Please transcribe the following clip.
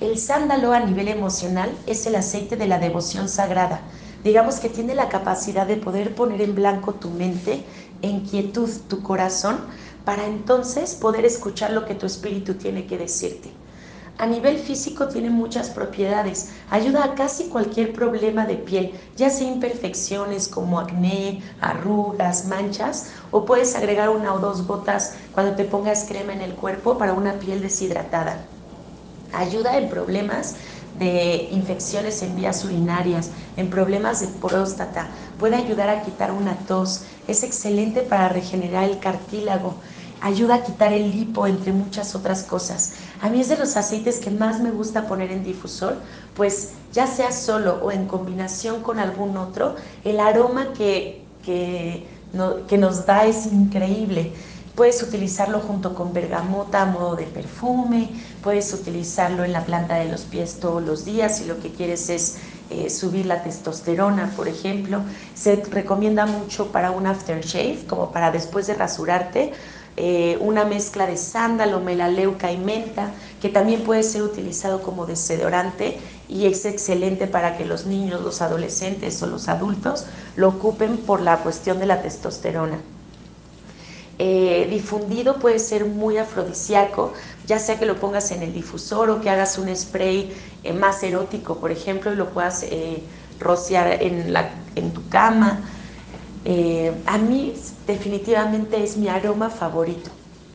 El sándalo a nivel emocional es el aceite de la devoción sagrada. Digamos que tiene la capacidad de poder poner en blanco tu mente, en quietud tu corazón, para entonces poder escuchar lo que tu espíritu tiene que decirte. A nivel físico tiene muchas propiedades. Ayuda a casi cualquier problema de piel, ya sea imperfecciones como acné, arrugas, manchas, o puedes agregar una o dos gotas cuando te pongas crema en el cuerpo para una piel deshidratada. Ayuda en problemas de infecciones en vías urinarias, en problemas de próstata, puede ayudar a quitar una tos, es excelente para regenerar el cartílago, ayuda a quitar el lipo, entre muchas otras cosas. A mí es de los aceites que más me gusta poner en difusor, pues ya sea solo o en combinación con algún otro, el aroma que, que, que nos da es increíble. Puedes utilizarlo junto con bergamota a modo de perfume, puedes utilizarlo en la planta de los pies todos los días si lo que quieres es eh, subir la testosterona, por ejemplo. Se recomienda mucho para un aftershave, como para después de rasurarte, eh, una mezcla de sándalo, melaleuca y menta, que también puede ser utilizado como desodorante y es excelente para que los niños, los adolescentes o los adultos lo ocupen por la cuestión de la testosterona. Eh, difundido puede ser muy afrodisíaco, ya sea que lo pongas en el difusor o que hagas un spray eh, más erótico, por ejemplo, y lo puedas eh, rociar en, la, en tu cama. a mí definitivamente es mi aroma favorito.